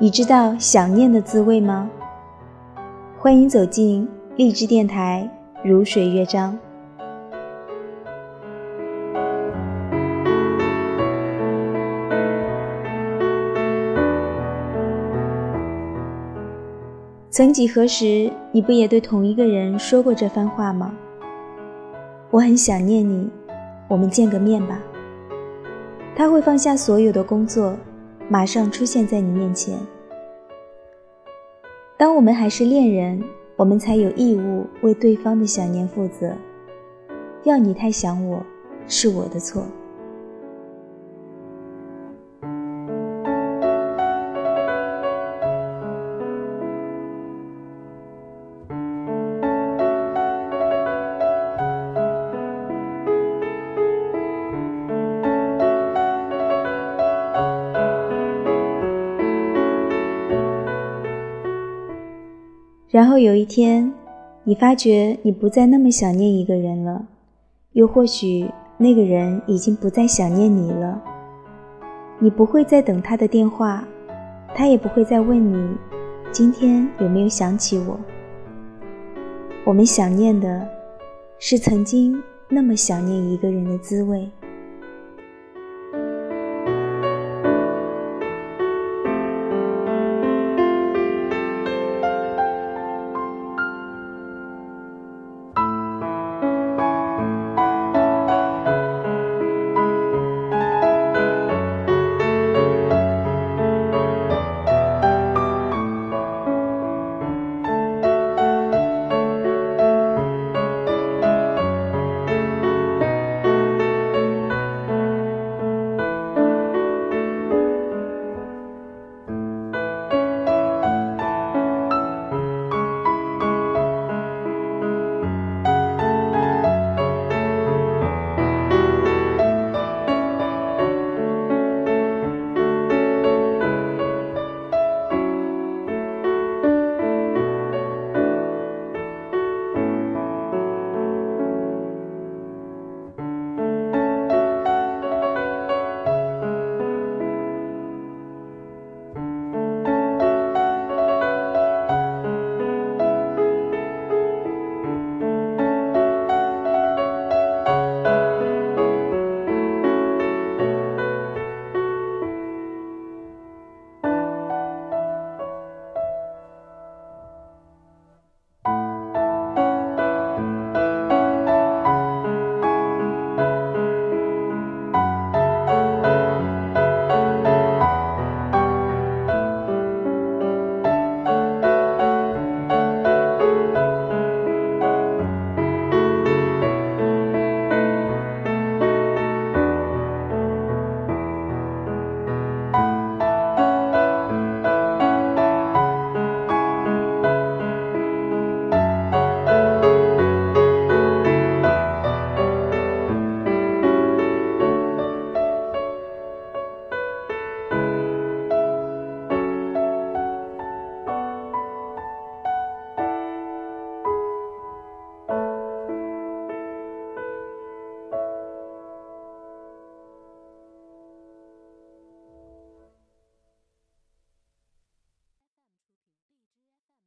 你知道想念的滋味吗？欢迎走进励志电台，如水乐章。曾几何时，你不也对同一个人说过这番话吗？我很想念你，我们见个面吧。他会放下所有的工作，马上出现在你面前。当我们还是恋人，我们才有义务为对方的想念负责。要你太想我，是我的错。然后有一天，你发觉你不再那么想念一个人了，又或许那个人已经不再想念你了。你不会再等他的电话，他也不会再问你今天有没有想起我。我们想念的，是曾经那么想念一个人的滋味。